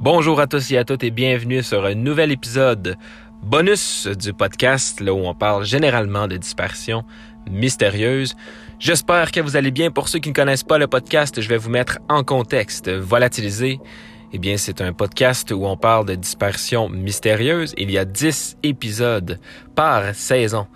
Bonjour à tous et à toutes et bienvenue sur un nouvel épisode bonus du podcast là où on parle généralement de disparitions mystérieuses. J'espère que vous allez bien. Pour ceux qui ne connaissent pas le podcast, je vais vous mettre en contexte. Volatilisé, eh bien, c'est un podcast où on parle de disparitions mystérieuses. Il y a 10 épisodes par saison.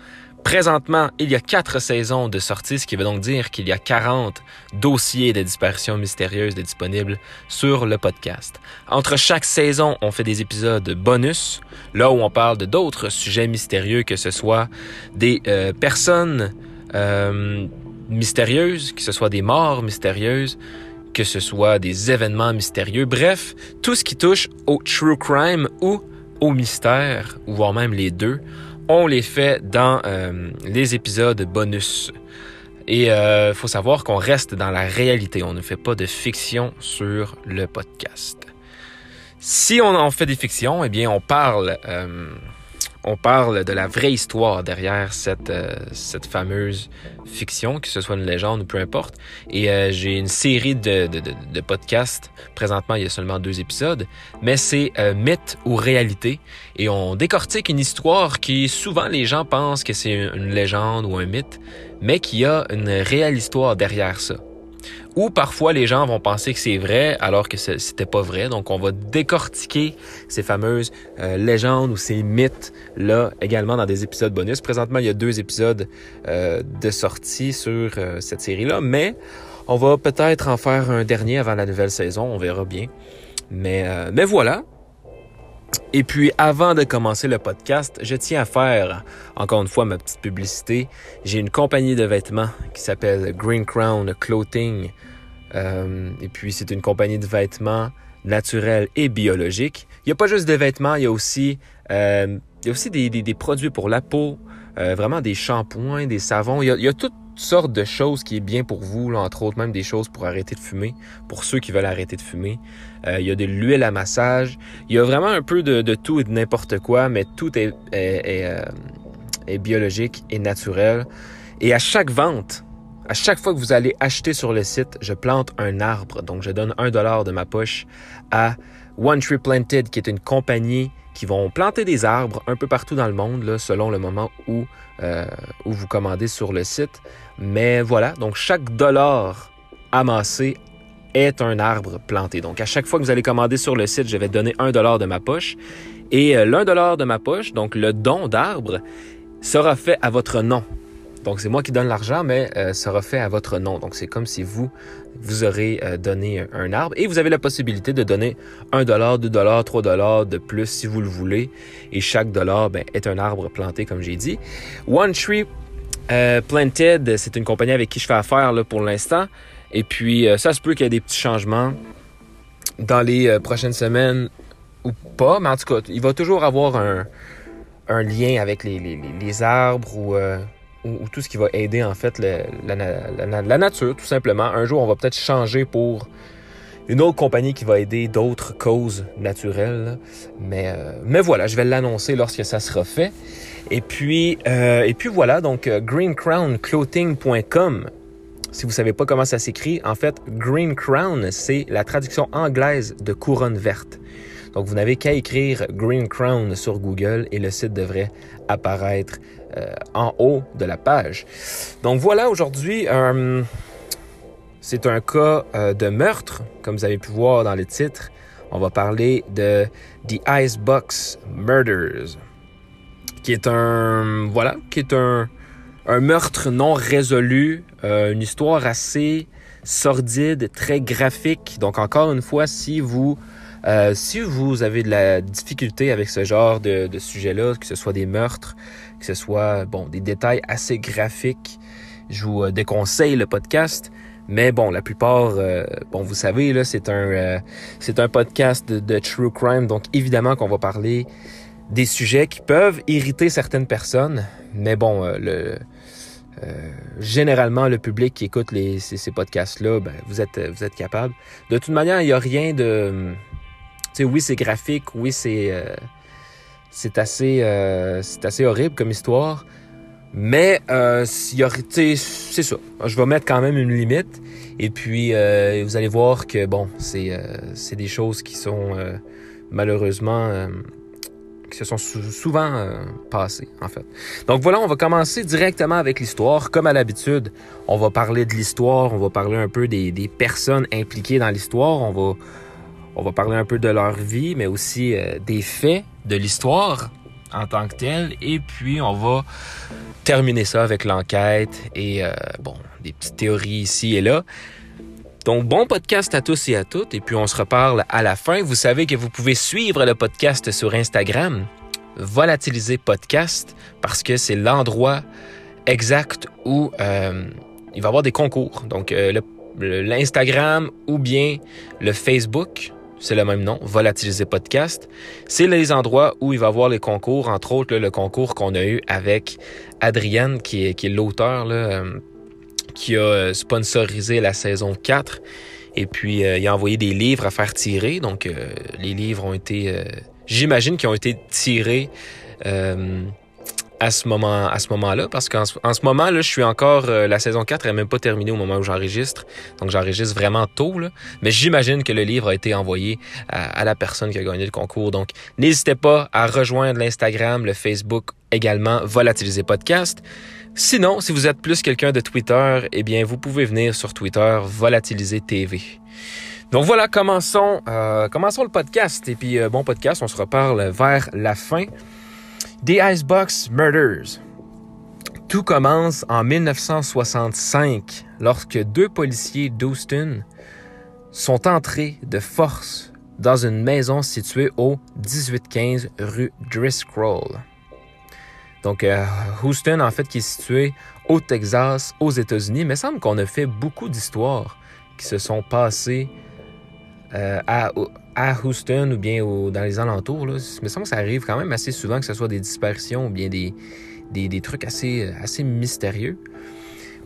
Présentement, il y a quatre saisons de sortie, ce qui veut donc dire qu'il y a 40 dossiers de disparitions mystérieuses disponibles sur le podcast. Entre chaque saison, on fait des épisodes bonus, là où on parle de d'autres sujets mystérieux, que ce soit des euh, personnes euh, mystérieuses, que ce soit des morts mystérieuses, que ce soit des événements mystérieux, bref, tout ce qui touche au true crime ou au mystère, voire même les deux on les fait dans euh, les épisodes bonus. Et il euh, faut savoir qu'on reste dans la réalité. On ne fait pas de fiction sur le podcast. Si on en fait des fictions, eh bien, on parle euh, on parle de la vraie histoire derrière cette, euh, cette fameuse fiction, que ce soit une légende ou peu importe. Et euh, j'ai une série de, de, de, podcasts. Présentement, il y a seulement deux épisodes, mais c'est euh, mythe ou réalité. Et on décortique une histoire qui souvent les gens pensent que c'est une légende ou un mythe, mais qui a une réelle histoire derrière ça. Ou parfois les gens vont penser que c'est vrai alors que c'était pas vrai. Donc on va décortiquer ces fameuses euh, légendes ou ces mythes là également dans des épisodes bonus. Présentement, il y a deux épisodes euh, de sortie sur euh, cette série-là, mais on va peut-être en faire un dernier avant la nouvelle saison, on verra bien. Mais, mais voilà, et puis, avant de commencer le podcast, je tiens à faire, encore une fois, ma petite publicité. J'ai une compagnie de vêtements qui s'appelle Green Crown Clothing. Euh, et puis, c'est une compagnie de vêtements naturels et biologiques. Il n'y a pas juste des vêtements, il y a aussi, euh, il y a aussi des, produits pour la peau, euh, vraiment des shampoings, des savons. Il y a, il y a tout, sortes de choses qui est bien pour vous, entre autres même des choses pour arrêter de fumer, pour ceux qui veulent arrêter de fumer. Il y a de l'huile à massage. Il y a vraiment un peu de, tout et de n'importe quoi, mais tout est, biologique et naturel. Et à chaque vente, à chaque fois que vous allez acheter sur le site, je plante un arbre. Donc, je donne un dollar de ma poche à One Tree Planted, qui est une compagnie qui vont planter des arbres un peu partout dans le monde, selon le moment où, euh, où vous commandez sur le site. Mais voilà, donc chaque dollar amassé est un arbre planté. Donc à chaque fois que vous allez commander sur le site, je vais donner un dollar de ma poche. Et euh, l'un dollar de ma poche, donc le don d'arbre, sera fait à votre nom. Donc, c'est moi qui donne l'argent, mais euh, sera fait à votre nom. Donc, c'est comme si vous, vous aurez euh, donné un arbre et vous avez la possibilité de donner un dollar, deux dollars, trois dollars de plus si vous le voulez. Et chaque dollar ben, est un arbre planté, comme j'ai dit. One Tree euh, Planted, c'est une compagnie avec qui je fais affaire là, pour l'instant. Et puis, ça se peut qu'il y ait des petits changements dans les prochaines semaines ou pas, mais en tout cas, il va toujours avoir un, un lien avec les, les, les arbres ou ou, tout ce qui va aider en fait la, la, nature, tout simplement. Un jour, on va peut-être changer pour une autre compagnie qui va aider d'autres causes naturelles. Mais, euh, mais voilà, je vais l'annoncer lorsque ça sera fait. Et puis, euh, et puis voilà, donc euh, greencrownclothing.com. Si vous savez pas comment ça s'écrit, en fait, Green Crown, c'est la traduction anglaise de couronne verte. Donc, vous n'avez qu'à écrire Green Crown sur Google et le site devrait apparaître euh, en haut de la page. Donc voilà, aujourd'hui, euh, c'est un cas euh, de meurtre, comme vous avez pu voir dans le titre. On va parler de The Icebox Murders, qui est un, voilà, qui est un, un meurtre non résolu, une histoire assez sordide, très graphique. Donc encore une fois, si vous si vous avez de la difficulté avec ce genre de, de sujet-là, que ce soit des meurtres, que ce soit bon des détails assez graphiques. Je vous euh, déconseille le podcast, mais bon, la plupart, euh, bon, vous savez là, c'est un euh, c'est un podcast de, true crime, donc évidemment qu'on va parler des sujets qui peuvent irriter certaines personnes, mais bon, le généralement, le public qui écoute les, ces, podcasts-là, ben, vous êtes, vous êtes capable. De toute manière, il n'y a rien de... Sais, oui, c'est graphique, oui, c'est c'est assez, euh, c'est assez horrible comme histoire. Mais euh, c'est ça. Je vais mettre quand même une limite. Et puis, euh, vous allez voir que, bon, c'est euh, des choses qui sont euh, malheureusement... Euh, qui se sont souvent euh, passées, en fait. Donc voilà, on va commencer directement avec l'histoire. Comme à l'habitude, on va parler de l'histoire, on va parler un peu des, des personnes impliquées dans l'histoire, on va, on va parler un peu de leur vie, mais aussi des faits de l'histoire en tant que telle. Et puis, on va terminer ça avec l'enquête et, euh, bon, des petites théories ici et là. Donc, bon podcast à tous et à toutes. Et puis, on se reparle à la fin. Vous savez que vous pouvez suivre le podcast sur Instagram, Volatiliser Podcast, parce que c'est l'endroit exact où euh, il va y avoir des concours. Donc, euh, l'Instagram ou bien le Facebook c'est le même nom, Volatiliser Podcast. C'est les endroits où il va y avoir les concours, entre autres le concours qu'on a eu avec Adrienne, qui est, qui est l'auteur, euh, qui a euh, sponsorisé la saison 4. Et puis, euh, il a envoyé des livres à faire tirer. Donc, les livres ont été, j'imagine qu'ils ont été tirés à ce moment à ce moment-là parce qu'en en ce moment là je suis encore euh, la saison 4 est même pas terminée au moment où j'enregistre. Donc j'enregistre vraiment tôt là. Mais j'imagine que le livre a été envoyé à, la personne qui a gagné le concours. Donc n'hésitez pas à rejoindre l'Instagram le Facebook également Volatiliser podcast. Sinon si vous êtes plus quelqu'un de Twitter eh bien vous pouvez venir sur Twitter Volatiliser TV donc voilà, commençons, euh, commençons le podcast. Et puis, euh, bon podcast, on se reparle vers la fin. The Icebox Murders. Tout commence en 1965 lorsque deux policiers d'Houston sont entrés de force dans une maison située au 1815 rue Driscoll. Donc, euh, Houston, en fait, qui est situé au Texas, aux États-Unis, mais il semble qu'on a fait beaucoup d'histoires qui se sont passées euh, à, à Houston ou bien dans les alentours, là, il me semble que ça arrive quand même assez souvent que ce soit des disparitions ou bien des, des, trucs assez, assez mystérieux.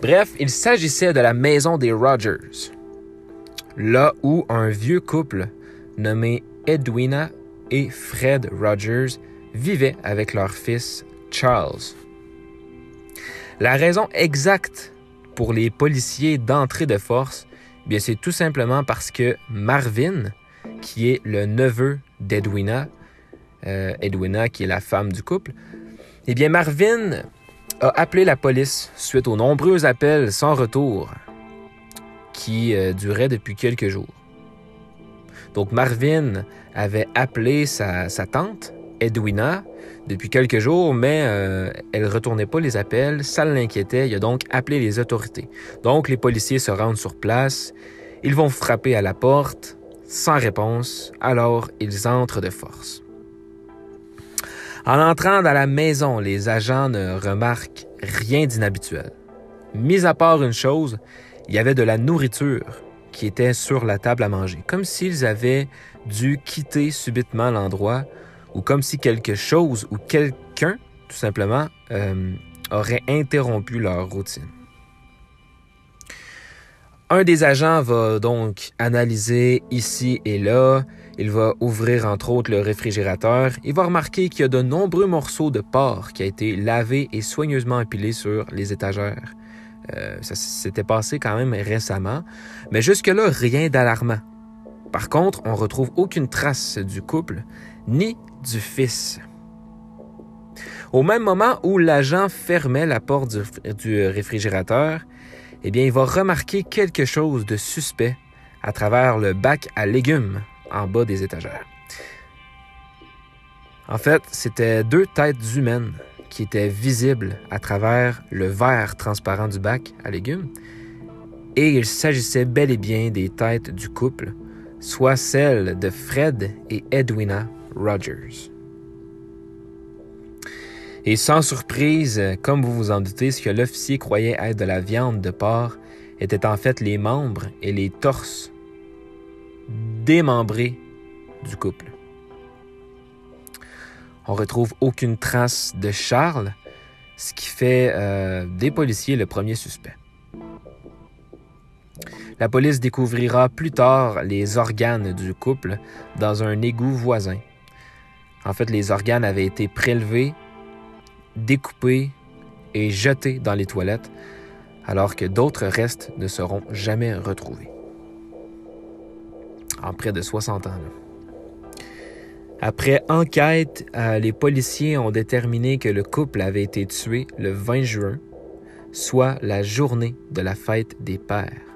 Bref, il s'agissait de la maison des Rogers, là où un vieux couple nommé Edwina et Fred Rogers vivaient avec leur fils Charles. La raison exacte pour les policiers d'entrée de force, bien c'est tout simplement parce que Marvin, qui est le neveu d'Edwina, euh, Edwina qui est la femme du couple, eh bien Marvin a appelé la police suite aux nombreux appels sans retour qui euh, duraient depuis quelques jours. Donc Marvin avait appelé sa, tante, Edwina, depuis quelques jours, mais euh, elle retournait pas les appels, ça l'inquiétait, il a donc appelé les autorités. Donc les policiers se rendent sur place, ils vont frapper à la porte, sans réponse, alors ils entrent de force. En entrant dans la maison, les agents ne remarquent rien d'inhabituel. Mis à part une chose, il y avait de la nourriture qui était sur la table à manger, comme s'ils avaient dû quitter subitement l'endroit ou comme si quelque chose ou quelqu'un, tout simplement, euh, aurait interrompu leur routine. Un des agents va donc analyser ici et là. Il va ouvrir entre autres le réfrigérateur. Il va remarquer qu'il y a de nombreux morceaux de porc qui a été lavés et soigneusement empilés sur les étagères. Euh, ça s'était passé quand même récemment, mais jusque-là, rien d'alarmant. Par contre, on retrouve aucune trace du couple ni du fils. Au même moment où l'agent fermait la porte du réfrigérateur, eh bien, il va remarquer quelque chose de suspect à travers le bac à légumes en bas des étagères. En fait, c'était deux têtes humaines qui étaient visibles à travers le verre transparent du bac à légumes, et il s'agissait bel et bien des têtes du couple, soit celles de Fred et Edwina Rogers. Et sans surprise, comme vous vous en doutez, ce que l'officier croyait être de la viande de porc était en fait les membres et les torses démembrés du couple. On retrouve aucune trace de Charles, ce qui fait euh, des policiers le premier suspect. La police découvrira plus tard les organes du couple dans un égout voisin. En fait, les organes avaient été prélevés découpés et jetés dans les toilettes, alors que d'autres restes ne seront jamais retrouvés. En près de 60 ans. Après enquête, euh, les policiers ont déterminé que le couple avait été tué le 20 juin, soit la journée de la fête des pères.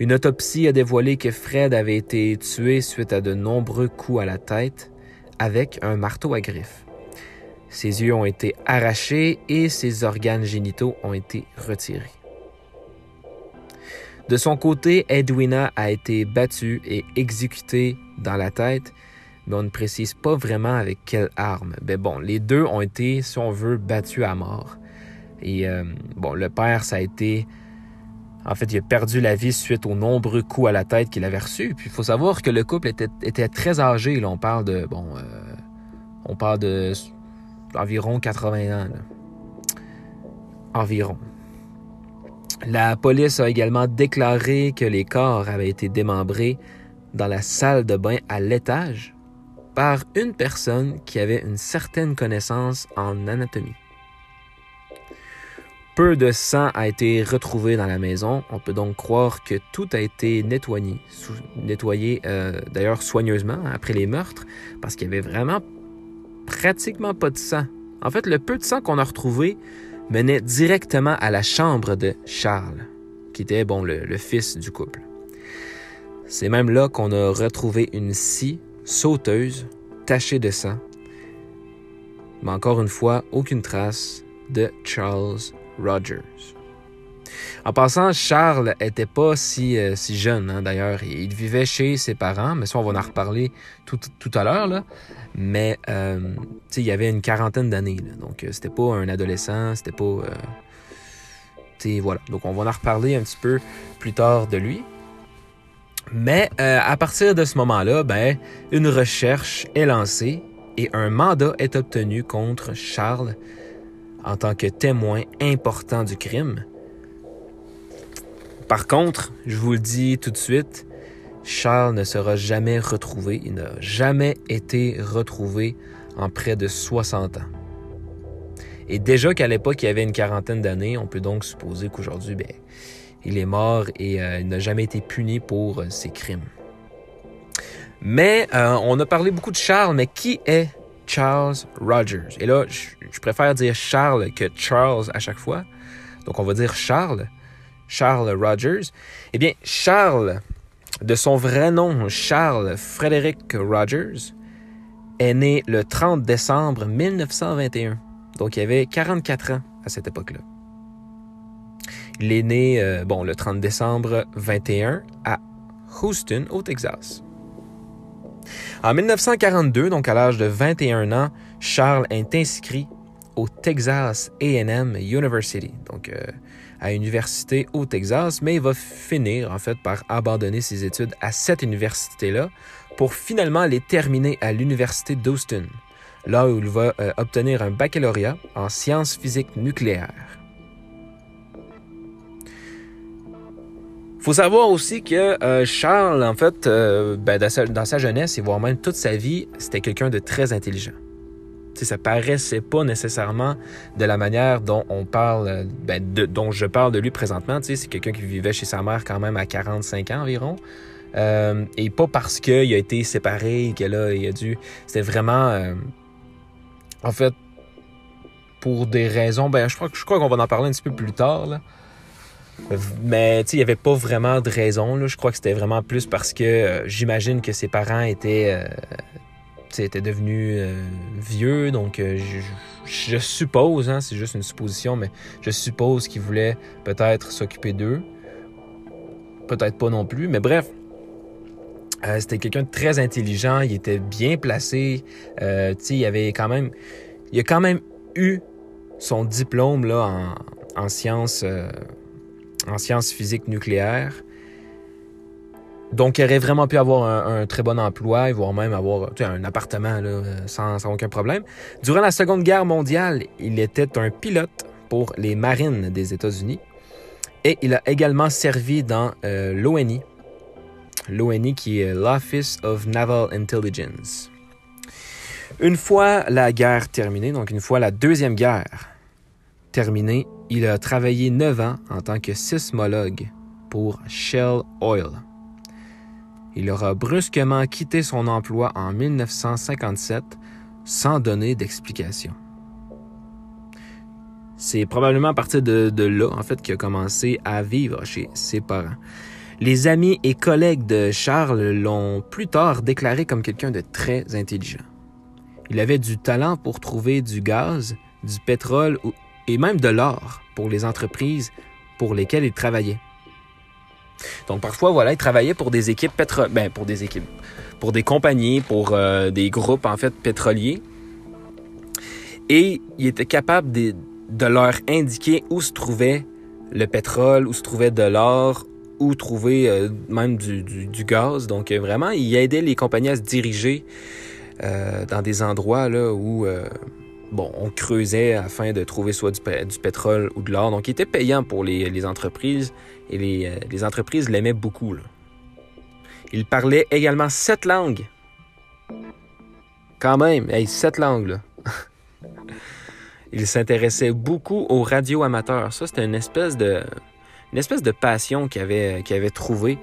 Une autopsie a dévoilé que Fred avait été tué suite à de nombreux coups à la tête avec un marteau à griffes. Ses yeux ont été arrachés et ses organes génitaux ont été retirés. De son côté, Edwina a été battue et exécutée dans la tête, mais on ne précise pas vraiment avec quelle arme. Mais bon, les deux ont été, si on veut, battus à mort. Et euh, bon, le père, ça a été en fait, il a perdu la vie suite aux nombreux coups à la tête qu'il avait reçus. Puis il faut savoir que le couple était, très âgé. On parle de. Bon. Euh, on parle de. environ 80 ans. Environ. La police a également déclaré que les corps avaient été démembrés dans la salle de bain à l'étage par une personne qui avait une certaine connaissance en anatomie. Peu de sang a été retrouvé dans la maison. On peut donc croire que tout a été nettoyé, nettoyé euh, d'ailleurs soigneusement après les meurtres, parce qu'il y avait vraiment pratiquement pas de sang. En fait, le peu de sang qu'on a retrouvé menait directement à la chambre de Charles, qui était bon le, fils du couple. C'est même là qu'on a retrouvé une scie sauteuse tachée de sang. Mais encore une fois, aucune trace de Charles Rogers. En passant, Charles était pas si, euh, si jeune, hein, d'ailleurs. Il vivait chez ses parents, mais ça, on va en reparler tout, à l'heure. Mais euh, il y avait une quarantaine d'années. Donc, euh, c'était pas un adolescent, c'était pas. voilà. Donc, on va en reparler un petit peu plus tard de lui. Mais à partir de ce moment-là, ben, une recherche est lancée et un mandat est obtenu contre Charles en tant que témoin important du crime. Par contre, je vous le dis tout de suite, Charles ne sera jamais retrouvé. Il n'a jamais été retrouvé en près de 60 ans. Et déjà qu'à l'époque, il avait une quarantaine d'années, on peut donc supposer qu'aujourd'hui, ben, il est mort et euh, il n'a jamais été puni pour euh, ses crimes. Mais euh, on a parlé beaucoup de Charles, mais qui est Charles Rogers. Et là, je, préfère dire Charles que Charles à chaque fois. Donc, on va dire Charles. Charles Rogers. Eh bien, Charles, de son vrai nom, Charles Frederick Rogers, est né le 30 décembre 1921. Donc, il avait 44 ans à cette époque-là. Il est né, euh, bon, le 30 décembre 21 à Houston, au Texas. En 1942, donc à l'âge de 21 ans, Charles est inscrit au Texas AM University, donc euh, à l'université au Texas, mais il va finir en fait par abandonner ses études à cette université-là pour finalement les terminer à l'université d'Houston, là où il va euh, obtenir un baccalauréat en sciences physiques nucléaires. Faut savoir aussi que euh, Charles, en fait, euh, ben, dans, sa, jeunesse et voire même toute sa vie, c'était quelqu'un de très intelligent. Ça ça paraissait pas nécessairement de la manière dont on parle, ben, dont je parle de lui présentement. C'est quelqu'un qui vivait chez sa mère quand même à 45 ans environ. Euh, et pas parce qu'il a été séparé, que là, il a dû. C'était vraiment. en fait, pour des raisons. Ben, je crois, je crois qu'on va en parler un petit peu plus tard. Là. Mais il n'y avait pas vraiment de raison. Là. Je crois que c'était vraiment plus parce que euh, j'imagine que ses parents étaient, euh, étaient devenus euh, vieux. Donc je, je, suppose, hein, c'est juste une supposition, mais je suppose qu'il voulait peut-être s'occuper d'eux. Peut-être pas non plus. Mais bref, c'était quelqu'un de très intelligent. Il était bien placé. il avait quand même. Il a quand même eu son diplôme là, en sciences en sciences physiques nucléaires. Donc, il aurait vraiment pu avoir un, très bon emploi, voire même avoir un appartement sans, aucun problème. Durant la Seconde Guerre mondiale, il était un pilote pour les marines des États-Unis et il a également servi dans euh, l'ONI, l'ONI qui est l'Office of Naval Intelligence. Une fois la guerre terminée, donc une fois la Deuxième Guerre terminée, il a travaillé neuf ans en tant que sismologue pour Shell Oil. Il aura brusquement quitté son emploi en 1957 sans donner d'explication. C'est probablement à partir de, là, en fait, qu'il a commencé à vivre chez ses parents. Les amis et collègues de Charles l'ont plus tard déclaré comme quelqu'un de très intelligent. Il avait du talent pour trouver du gaz, du pétrole et même de l'or pour les entreprises pour lesquelles il travaillait. Donc parfois, voilà, il travaillait pour des équipes pétrolières, ben, pour des équipes, pour des compagnies, pour euh, des groupes en fait pétroliers. Et il était capable de, de leur indiquer où se trouvait le pétrole, où se trouvait de l'or, où trouver euh, même du, du, gaz. Donc euh, vraiment, il aidait les compagnies à se diriger dans des endroits là, où bon, on creusait afin de trouver soit du, pétrole ou de l'or. Donc il était payant pour les, entreprises et les, les entreprises l'aimaient beaucoup. Il parlait également sept langues. Quand même, sept langues. Il s'intéressait beaucoup aux radios amateurs. Ça, c'était une espèce de, passion qu'il avait, trouvée.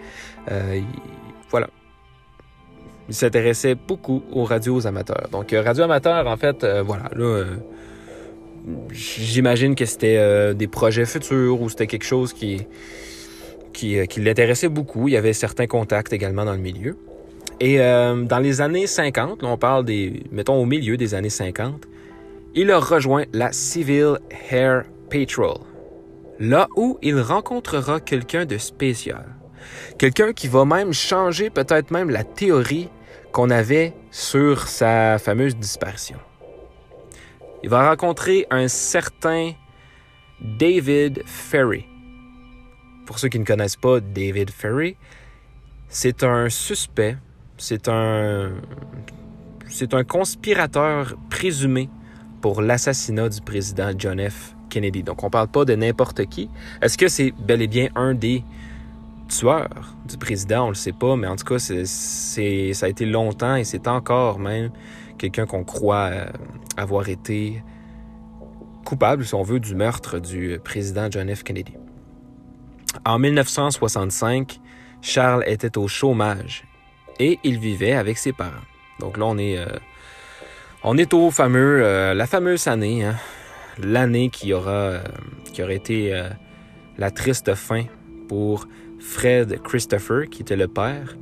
Euh. Il s'intéressait beaucoup aux radios amateurs. Donc, euh, radio amateur, en fait, euh, voilà, là, j'imagine que c'était des projets futurs ou c'était quelque chose qui, qui, qui l'intéressait beaucoup. Il y avait certains contacts également dans le milieu. Et dans les années 50, là, on parle des, mettons au milieu des années 50, il a rejoint la Civil Air Patrol, là où il rencontrera quelqu'un de spécial. Quelqu'un qui va même changer peut-être même la théorie qu'on avait sur sa fameuse disparition. Il va rencontrer un certain David Ferry. Pour ceux qui ne connaissent pas David Ferry, c'est un suspect, c'est un c'est un conspirateur présumé pour l'assassinat du président John F. Kennedy. Donc, on ne parle pas de n'importe qui. Est-ce que c'est bel et bien un des tueurs du président? On le sait pas, mais en tout cas, c'est, ça a été longtemps et c'est encore même quelqu'un qu'on croit euh, avoir été coupable, si on veut, du meurtre du président John F. Kennedy. En 1965, Charles était au chômage et il vivait avec ses parents. Donc là, on est euh, on est au fameux, euh, la fameuse année, hein. l'année qui aura, qui aurait été la triste fin pour Fred Christopher, qui était le père.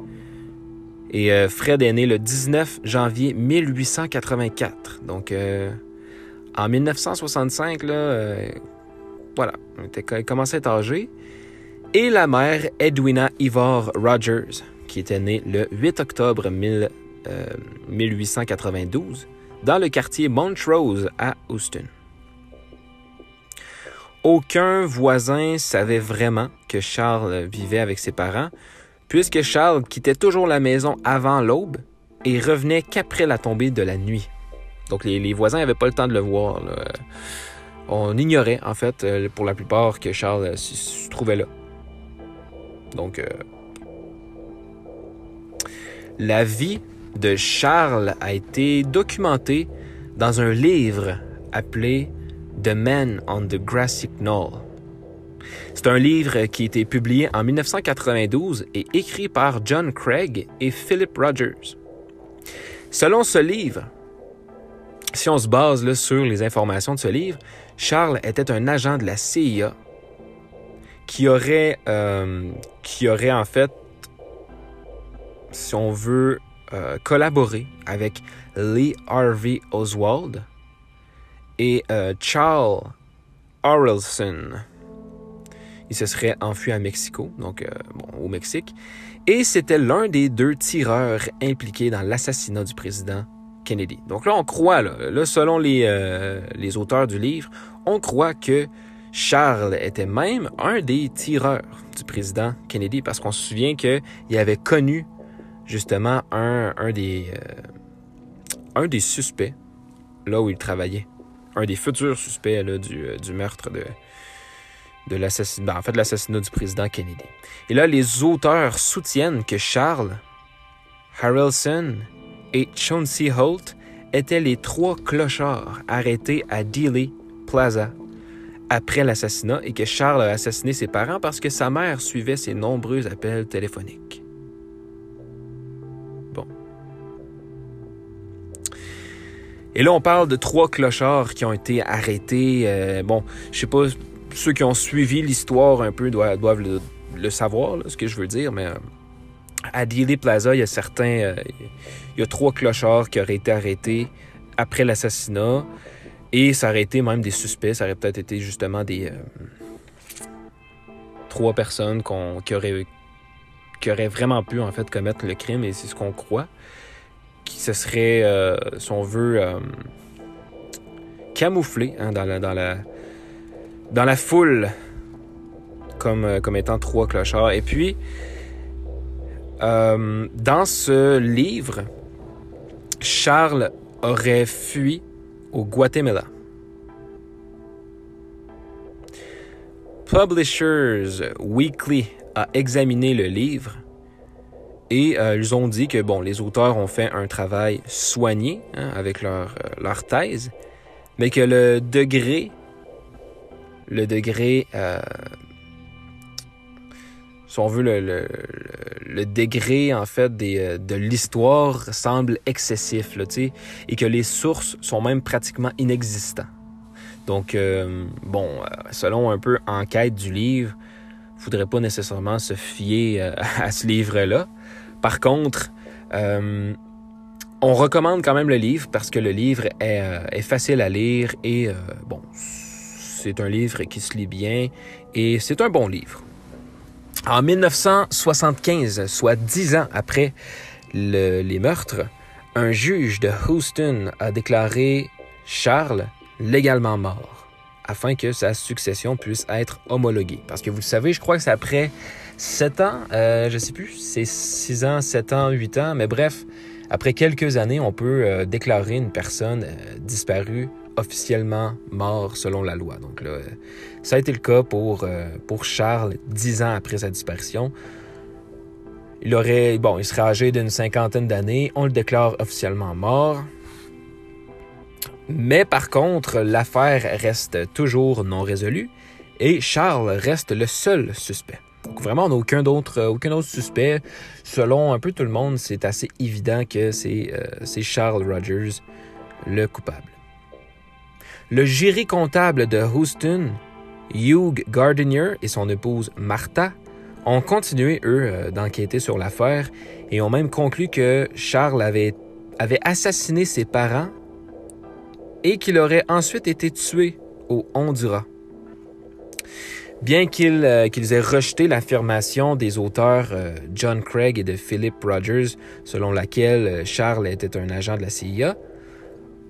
Et Fred est né le 19 janvier 1884. Donc, en 1965, là, voilà, il commençait à être âgé. Et la mère, Edwina Ivor Rogers, qui était née le 8 octobre 1892 dans le quartier Montrose à Houston. Aucun voisin savait vraiment Charles vivait avec ses parents, puisque Charles quittait toujours la maison avant l'aube et revenait qu'après la tombée de la nuit. Donc les, voisins n'avaient pas le temps de le voir. On ignorait en fait euh, pour la plupart que Charles se trouvait là. Donc euh, la vie de Charles a été documenté dans un livre appelé The Man on the Grassy Knoll. C'est un livre qui a été publié en 1992 et écrit par John Craig et Philip Rogers. Selon ce livre, si on se base là, sur les informations de ce livre, Charles était un agent de la CIA qui aurait, euh, qui aurait en fait, si on veut, euh, collaboré avec Lee Harvey Oswald et euh, Charles Orelson. Il se serait enfui à Mexico, donc euh, au Mexique, et c'était l'un des deux tireurs impliqués dans l'assassinat du président Kennedy. Donc là, on croit, là, selon les, les auteurs du livre, on croit que Charles était même un des tireurs du président Kennedy, parce qu'on se souvient qu'il avait connu justement un, un des, euh, un des suspects là où il travaillait. Un des futurs suspects là, du, euh, du meurtre de, de l'assassinat, ben, en fait, l'assassinat du président Kennedy. Et là, les auteurs soutiennent que Charles, Harrelson et Chauncey Holt étaient les trois clochards arrêtés à Dealey Plaza après l'assassinat et que Charles a assassiné ses parents parce que sa mère suivait ses nombreux appels téléphoniques. Bon. Et là, on parle de trois clochards qui ont été arrêtés. Euh, bon, je sais pas, ceux qui ont suivi l'histoire un peu doivent, le, savoir, ce que je veux dire, mais euh, à Dealey Plaza, il y a certains. Euh, il y a trois clochards qui auraient été arrêtés après l'assassinat. Et ça aurait été même des suspects. Ça aurait peut-être été justement des. Euh, trois personnes qui, auraient, qui auraient vraiment pu en fait commettre le crime, et c'est ce qu'on croit. Qui se serait, si on veut, camouflé hein, dans, la, dans la foule comme, comme étant trois clochards. Et puis, dans ce livre, Charles aurait fui au Guatemala. Publishers Weekly a examiné le livre et euh, ils ont dit que bon, les auteurs ont fait un travail soigné hein, avec leur, euh, leur, thèse, mais que le degré, le degré, euh, si on veut, le, le, degré en fait des, de l'histoire semble excessif, là, et que les sources sont même pratiquement inexistantes. Donc, euh, bon, euh, selon un peu enquête du livre, il ne faudrait pas nécessairement se fier euh, à ce livre-là. Par contre, on recommande quand même le livre parce que le livre est, facile à lire et, bon, c'est un livre qui se lit bien et c'est un bon livre. En 1975, soit dix ans après les meurtres, un juge de Houston a déclaré Charles légalement mort afin que sa succession puisse être homologuée. Parce que vous le savez, je crois que c'est après 7 ans, euh, je sais plus, c'est 6 ans, 7 ans, 8 ans, mais bref, après quelques années, on peut euh, déclarer une personne euh, disparue officiellement mort selon la loi. Donc là, ça a été le cas pour, pour Charles, 10 ans après sa disparition. Il aurait, bon, il serait âgé d'une cinquantaine d'années, on le déclare officiellement mort. Mais par contre, l'affaire reste toujours non résolue et Charles reste le seul suspect. Donc vraiment, on n'a aucun autre, euh, aucun autre suspect. Selon un peu tout le monde, c'est assez évident que c'est euh, Charles Rogers le coupable. Le jury comptable de Houston, Hugh Gardiner et son épouse Martha, ont continué, eux, euh, d'enquêter sur l'affaire et ont même conclu que Charles avait, assassiné ses parents et qu'il aurait ensuite été tué au Honduras. Bien euh, qu'ils aient rejeté l'affirmation des auteurs euh, John Craig et de Philip Rogers, selon laquelle Charles était un agent de la CIA,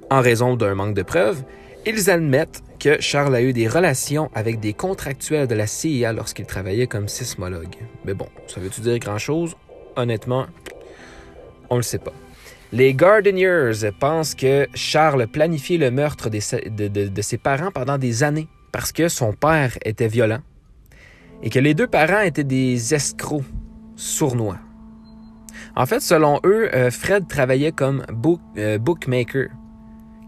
en raison d'un manque de preuves, ils admettent que Charles a eu des relations avec des contractuels de la CIA lorsqu'il travaillait comme sismologue. Mais bon, ça veut-tu dire grand-chose? Honnêtement, on ne le sait pas. Les Gardeniers pensent que Charles planifiait le meurtre de, ses parents pendant des années parce que son père était violent et que les deux parents étaient des escrocs sournois. En fait, selon eux, euh, Fred travaillait comme euh, bookmaker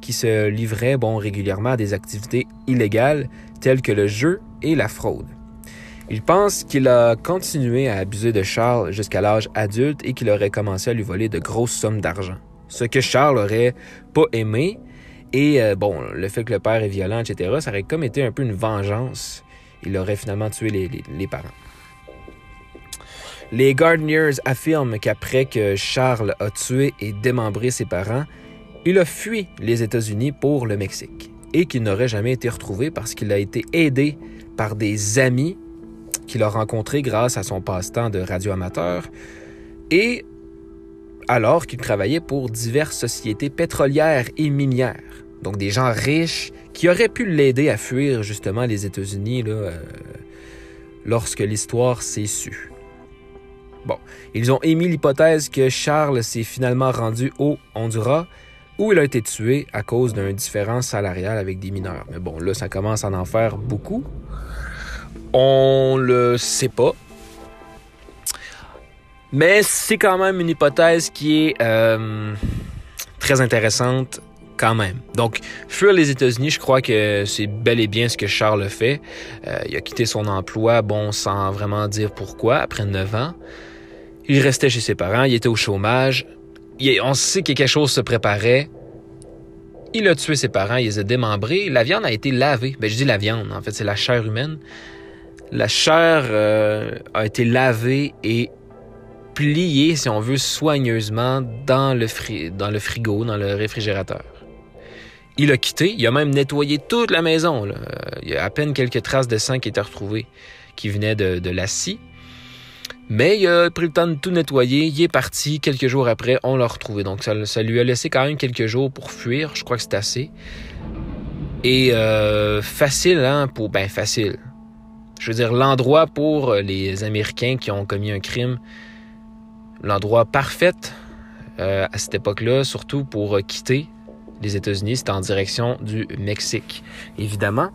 qui se livrait bon, régulièrement à des activités illégales telles que le jeu et la fraude. Il pense qu'il a continué à abuser de Charles jusqu'à l'âge adulte et qu'il aurait commencé à lui voler de grosses sommes d'argent. Ce que Charles aurait pas aimé. Et euh, bon, le fait que le père est violent, etc., ça aurait comme été un peu une vengeance. Il aurait finalement tué les, parents. Les Gardeners affirment qu'après que Charles a tué et démembré ses parents, il a fui les États-Unis pour le Mexique et qu'il n'aurait jamais été retrouvé parce qu'il a été aidé par des amis qu'il a rencontré grâce à son passe-temps de radioamateur et alors qu'il travaillait pour diverses sociétés pétrolières et minières. Donc des gens riches qui auraient pu l'aider à fuir justement les États-Unis euh, lorsque l'histoire s'est sue. Bon, ils ont émis l'hypothèse que Charles s'est finalement rendu au Honduras où il a été tué à cause d'un différent salarial avec des mineurs. Mais bon, là, ça commence à en faire beaucoup. On le sait pas. Mais c'est quand même une hypothèse qui est euh, très intéressante quand même. Donc, fuir les États-Unis, je crois que c'est bel et bien ce que Charles fait. Euh, il a quitté son emploi, bon, sans vraiment dire pourquoi, après 9 ans. Il restait chez ses parents, il était au chômage. On sait que quelque chose se préparait. Il a tué ses parents, il les a démembrés. La viande a été lavée. Ben, je dis la viande, en fait, c'est la chair humaine. La chair euh, a été lavée et pliée, si on veut, soigneusement dans le, frigo, dans le réfrigérateur. Il a quitté, il a même nettoyé toute la maison. Il y a à peine quelques traces de sang qui étaient retrouvées, qui venaient de la scie. Mais il a pris le temps de tout nettoyer, il est parti, quelques jours après, on l'a retrouvé. Donc ça, lui a laissé quand même quelques jours pour fuir, je crois que c'est assez. Et euh, facile, hein, pour... Ben facile. Je veux dire, l'endroit pour les Américains qui ont commis un crime, l'endroit parfait euh, à cette époque-là, surtout pour quitter les États-Unis, c'était en direction du Mexique, évidemment.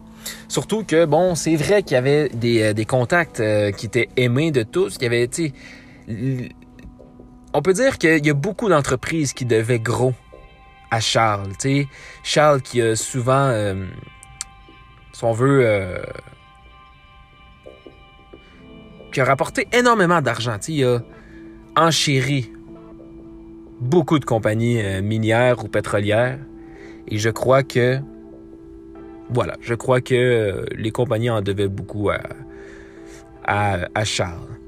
Surtout que, bon, c'est vrai qu'il y avait des, euh, contacts euh, qui étaient aimés de tous. Il y avait, tu on peut dire qu'il y a beaucoup d'entreprises qui devaient gros à Charles. Tu Charles qui a souvent, euh, si on veut, qui a rapporté énormément d'argent. Il a enchéri beaucoup de compagnies minières ou pétrolières. Et je crois que voilà, je crois que euh, les compagnies en devaient beaucoup à, à, Charles.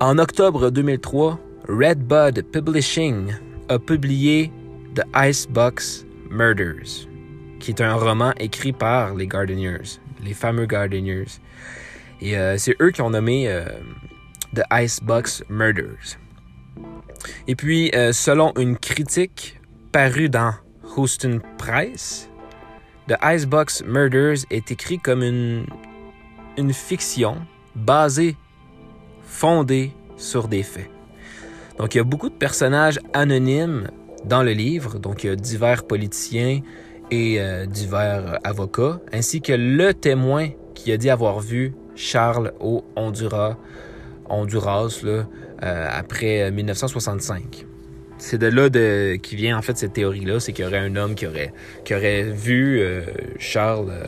En octobre 2003, Redbud Publishing a publié The Icebox Murders, qui est un roman écrit par les Gardeners, les fameux Gardeners. Et euh, c'est eux qui ont nommé euh, The Icebox Murders. Et puis, selon une critique parue dans Houston Price, The Icebox Murders est écrit comme une, fiction basée, fondée sur des faits. Donc il y a beaucoup de personnages anonymes dans le livre, donc il y a divers politiciens et euh, divers avocats, ainsi que le témoin qui a dit avoir vu Charles au Honduras, Honduras euh, après 1965 c'est de là de, qui vient en fait cette théorie-là, c'est qu'il y aurait un homme qui aurait, qui aurait vu euh, Charles euh,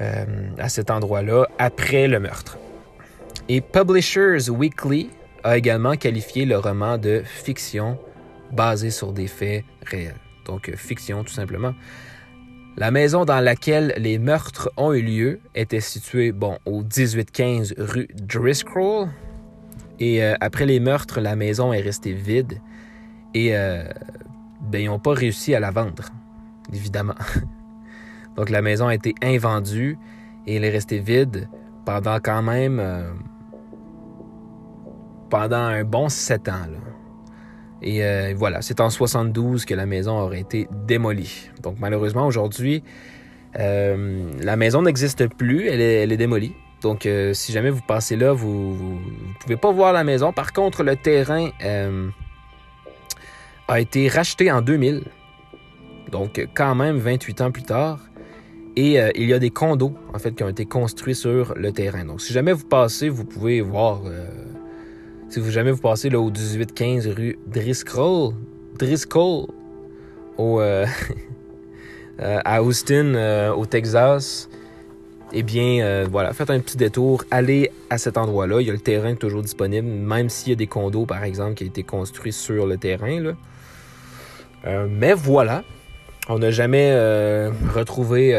euh, à cet endroit-là après le meurtre. Et Publishers Weekly a également qualifié le roman de fiction basé sur des faits réels. Donc fiction tout simplement. La maison dans laquelle les meurtres ont eu lieu était située bon, au 1815 rue Driscoll, et euh, après les meurtres, la maison est restée vide. Et euh, ben, ils n'ont pas réussi à la vendre, évidemment. Donc la maison a été invendue et elle est restée vide pendant quand même... Euh, pendant un bon sept ans. Et voilà, c'est en 72 que la maison aurait été démolie. Donc malheureusement, aujourd'hui, la maison n'existe plus, elle est démolie. Donc, euh, si jamais vous passez là, vous ne pouvez pas voir la maison. Par contre, le terrain euh, a été racheté en 2000. Donc, quand même 28 ans plus tard. Et euh, il y a des condos, en fait, qui ont été construits sur le terrain. Donc, si jamais vous passez, vous pouvez voir... si vous jamais vous passez là, au 1815 rue Driscoll, Driscoll, au, à Austin, au Texas, eh bien, euh, voilà, faites un petit détour, allez à cet endroit-là. Il y a le terrain toujours disponible, même s'il y a des condos, par exemple, qui ont été construits sur le terrain. Euh, mais voilà, on n'a jamais euh, retrouvé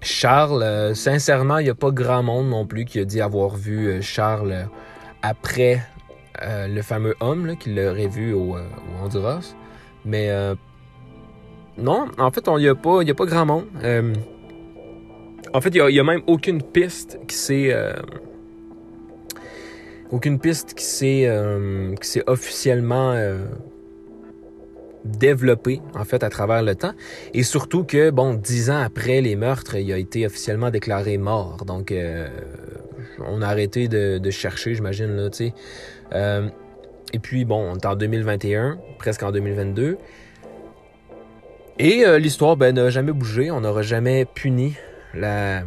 Charles. sincèrement, il n'y a pas grand monde non plus qui a dit avoir vu Charles après le fameux homme qui l'aurait vu au, Honduras. Mais non, en fait, il n'y a, a pas grand monde. En fait, il n'y a, même aucune piste qui s'est. Euh, aucune piste qui s'est, euh, officiellement euh, développée, en fait, à travers le temps. Et surtout que, bon, dix ans après les meurtres, il a été officiellement déclaré mort. Donc, on a arrêté de, chercher, j'imagine, là, tu sais. et puis, bon, on est en 2021, presque en 2022. Et l'histoire, ben, n'a jamais bougé. On n'aura jamais puni la,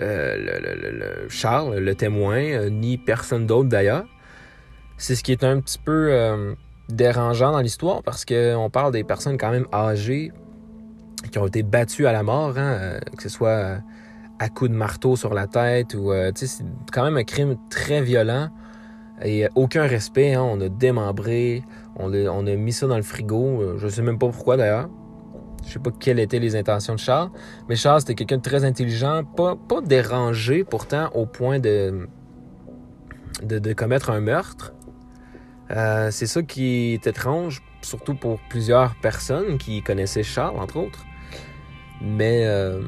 euh, le, Charles, le témoin, euh, ni personne d'autre d'ailleurs. C'est ce qui est un petit peu, euh, dérangeant dans l'histoire parce qu'on parle des personnes quand même âgées qui ont été battues à la mort, hein, que ce soit à coups de marteau sur la tête ou c'est quand même un crime très violent et aucun respect. Hein, on a démembré, on a, mis ça dans le frigo. Je sais même pas pourquoi d'ailleurs. Je sais pas quelles étaient les intentions de Charles, mais Charles c'était quelqu'un de très intelligent, pas, dérangé pourtant au point de, de, commettre un meurtre. Euh, c'est ça qui est étrange, surtout pour plusieurs personnes qui connaissaient Charles, entre autres. Mais, euh,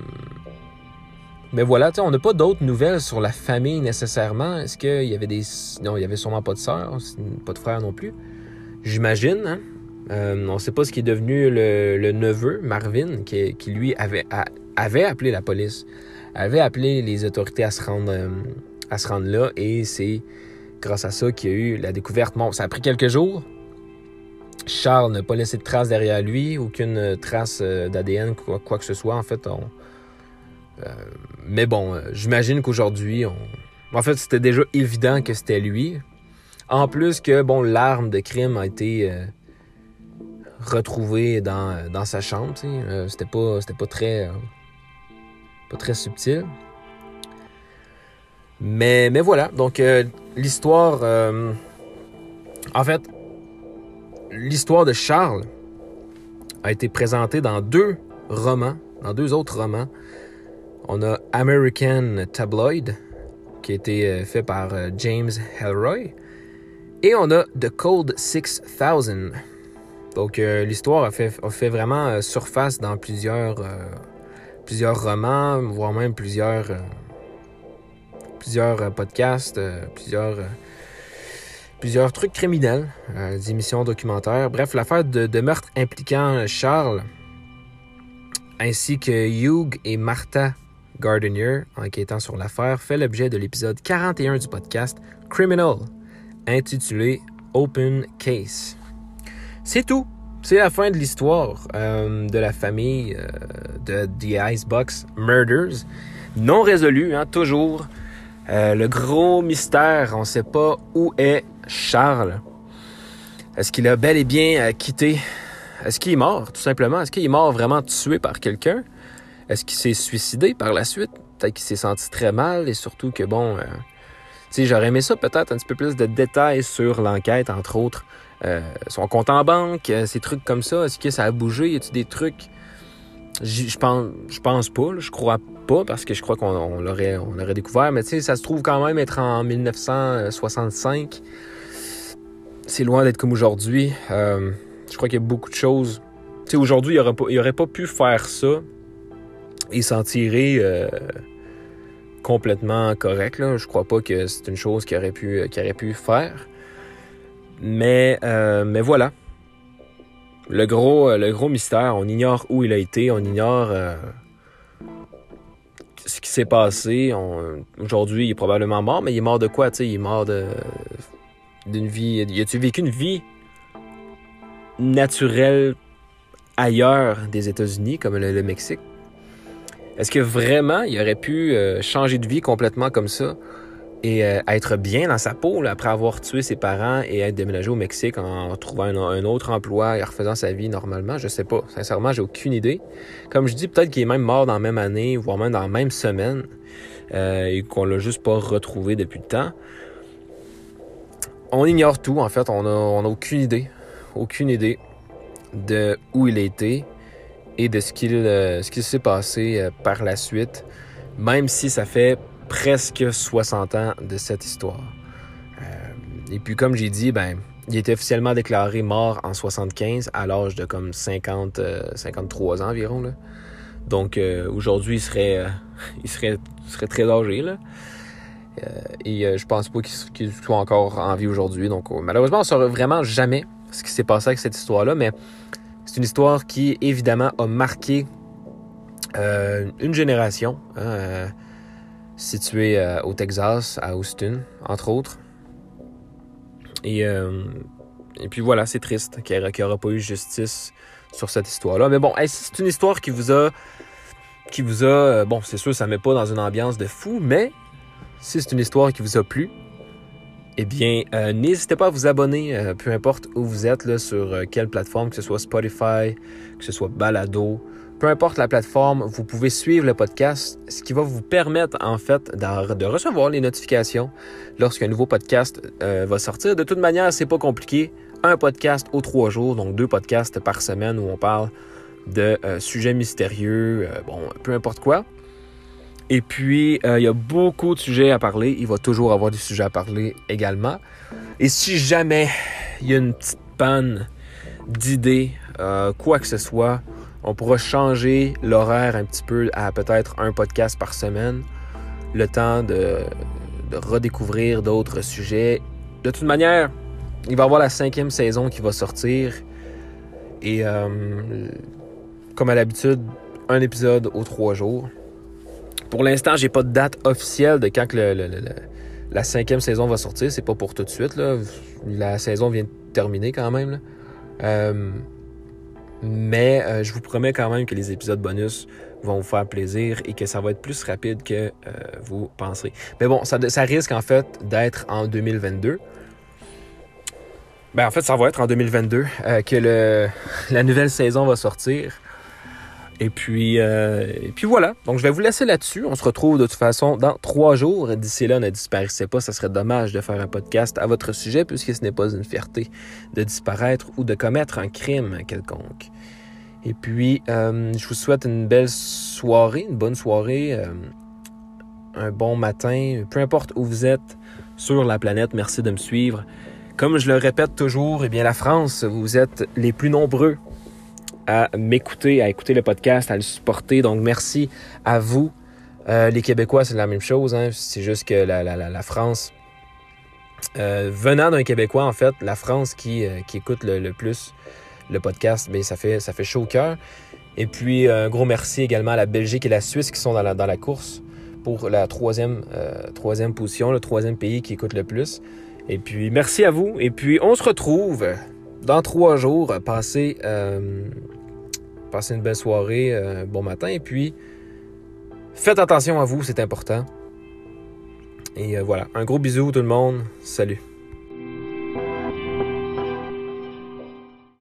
voilà, on n'a pas d'autres nouvelles sur la famille nécessairement. Est-ce qu'il y avait des. Non, il y avait sûrement pas de sœur, pas de frère non plus? J'imagine, hein? Euh, on ne sait pas ce qui est devenu le, neveu, Marvin, qui, lui avait, appelé la police, avait appelé les autorités à se rendre, euh, à se rendre là, et c'est grâce à ça qu'il y a eu la découverte. Bon, ça a pris quelques jours. Charles n'a pas laissé de traces derrière lui, aucune trace euh, d'ADN, quoi, quoi, que ce soit. En fait, mais bon, j'imagine qu'aujourd'hui, en fait, c'était déjà évident que c'était lui. En plus que, bon, l'arme de crime a été retrouvé dans, sa chambre. Euh, c'était pas, c'était euh, pas très subtil. Mais, mais voilà, donc euh, l'histoire, en fait, l'histoire de Charles a été présentée dans deux romans, dans deux autres romans. On a American Tabloid, qui a été fait par James Helroy, et on a The Cold 6000, donc euh, l'histoire a fait, vraiment euh, surface dans plusieurs, euh, plusieurs romans, voire même plusieurs, plusieurs podcasts, plusieurs, plusieurs trucs criminels, des émissions documentaires. Bref, l'affaire de, meurtre impliquant Charles ainsi que Hugh et Martha Gardenier, enquêtant sur l'affaire, fait l'objet de l'épisode 41 du podcast Criminal, intitulé Open Case. C'est tout. C'est la fin de l'histoire euh, de la famille euh, de The Icebox Murders. Non résolu, hein, toujours. Euh, le gros mystère, on ne sait pas où est Charles. Est-ce qu'il a bel et bien quitté? Est-ce qu'il est mort, tout simplement? Est-ce qu'il est mort vraiment tué par quelqu'un? Est-ce qu'il s'est suicidé par la suite? Peut-être qu'il s'est senti très mal et surtout que, bon, j'aurais aimé ça peut-être un petit peu plus de détails sur l'enquête, entre autres. Euh, son compte en banque, euh, ces trucs comme ça. Est-ce que ça a bougé? Y a-t-il des trucs? Je pense, je pense pas, je crois pas, parce que je crois qu'on l'aurait, on découvert. Mais tu sais, ça se trouve quand même être en 1965. C'est loin d'être comme aujourd'hui. Euh, je crois qu'il y a beaucoup de choses. Tu sais, aujourd'hui, il n'aurait aurait pas pu faire ça et s'en tirer complètement correct. Là. Je crois pas que c'est une chose qu'il aurait qu'il aurait pu faire. Mais, euh, mais voilà. Le gros, euh, le gros mystère, on ignore où il a été, on ignore euh, ce qui s'est passé. Aujourd'hui, il est probablement mort, mais il est mort de quoi? Il est mort d'une vie. Il a-tu vécu une vie naturelle ailleurs des États-Unis, comme le, Mexique? Est-ce que vraiment il aurait pu changer de vie complètement comme ça? Et euh, être bien dans sa peau après avoir tué ses parents et être déménagé au Mexique en trouvant un, autre emploi et en refaisant sa vie normalement, je sais pas. Sincèrement, j'ai aucune idée. Comme je dis, peut-être qu'il est même mort dans la même année, voire même dans la même semaine, euh, et qu'on l'a juste pas retrouvé depuis le temps. On ignore tout, en fait. On a, on a aucune idée. Aucune idée de où il été et de ce qu'il euh, qui s'est passé par la suite, même si ça fait presque 60 ans de cette histoire. Euh, et puis, comme j'ai dit, ben, il était officiellement déclaré mort en 75 à l'âge de comme 50, 53 euh, ans environ. Donc euh, aujourd'hui, il serait, très âgé. Et je pense pas qu'il soit encore en vie aujourd'hui. Donc malheureusement, on ne saura vraiment jamais ce qui s'est passé avec cette histoire-là. Mais c'est une histoire qui, évidemment, a marqué une génération. Hein, situé euh, au Texas, à Houston, entre autres. Et, euh, et puis voilà, c'est triste qu'il n'y aura pas eu justice sur cette histoire-là. Mais bon, c'est une histoire qui vous a. qui vous a. Euh, bon, c'est sûr, ça ne met pas dans une ambiance de fou, mais si c'est une histoire qui vous a plu, eh bien, n'hésitez pas à vous abonner, peu importe où vous êtes, sur quelle plateforme, que ce soit Spotify, que ce soit Balado, peu importe la plateforme, vous pouvez suivre le podcast, ce qui va vous permettre, en fait, de recevoir les notifications lorsqu'un nouveau podcast va sortir. De toute manière, c'est pas compliqué. Un podcast aux trois jours, donc deux podcasts par semaine où on parle de sujets mystérieux, bon, peu importe quoi. Et puis, euh, il y a beaucoup de sujets à parler. Il va toujours avoir des sujets à parler également. Et si jamais il y a une petite panne d'idées, euh, quoi que ce soit, on pourra changer l'horaire un petit peu à peut-être un podcast par semaine. Le temps de, redécouvrir d'autres sujets. De toute manière, il va y avoir la cinquième saison qui va sortir. Et euh, comme à l'habitude, un épisode aux trois jours. Pour l'instant, j'ai pas de date officielle de quand la cinquième saison va sortir. C'est pas pour tout de suite. La saison vient de terminer quand même. Euh, mais euh, je vous promets quand même que les épisodes bonus vont vous faire plaisir et que ça va être plus rapide que euh, vous penserez. Mais bon, ça, risque en fait d'être en 2022. Ben, en fait, ça va être en 2022 que la nouvelle saison va sortir. Et puis, euh, et puis voilà. Donc, je vais vous laisser là-dessus. On se retrouve de toute façon dans trois jours. D'ici là, ne disparaissez pas. Ça serait dommage de faire un podcast à votre sujet puisque ce n'est pas une fierté de disparaître ou de commettre un crime quelconque. Et puis, euh, je vous souhaite une belle soirée, une bonne soirée, euh, un bon matin, peu importe où vous êtes sur la planète. Merci de me suivre. Comme je le répète toujours, eh bien, la France, vous êtes les plus nombreux à m'écouter, à écouter le podcast, à le supporter. Donc, merci à vous. Euh, les Québécois, c'est la même chose. Hein. C'est juste que la, France, euh, venant d'un Québécois, en fait, la France qui, euh, écoute le, plus le podcast, mais ça fait, ça chaud au cœur. Et puis, un gros merci également à la Belgique et la Suisse qui sont dans la, dans la course pour la troisième, troisième position, le troisième pays qui écoute le plus. Et puis, merci à vous. Et puis, on se retrouve dans trois jours. Passez Passez une belle soirée, euh, bon matin. Et puis, faites attention à vous, c'est important. Et euh, voilà, un gros bisou tout le monde. Salut.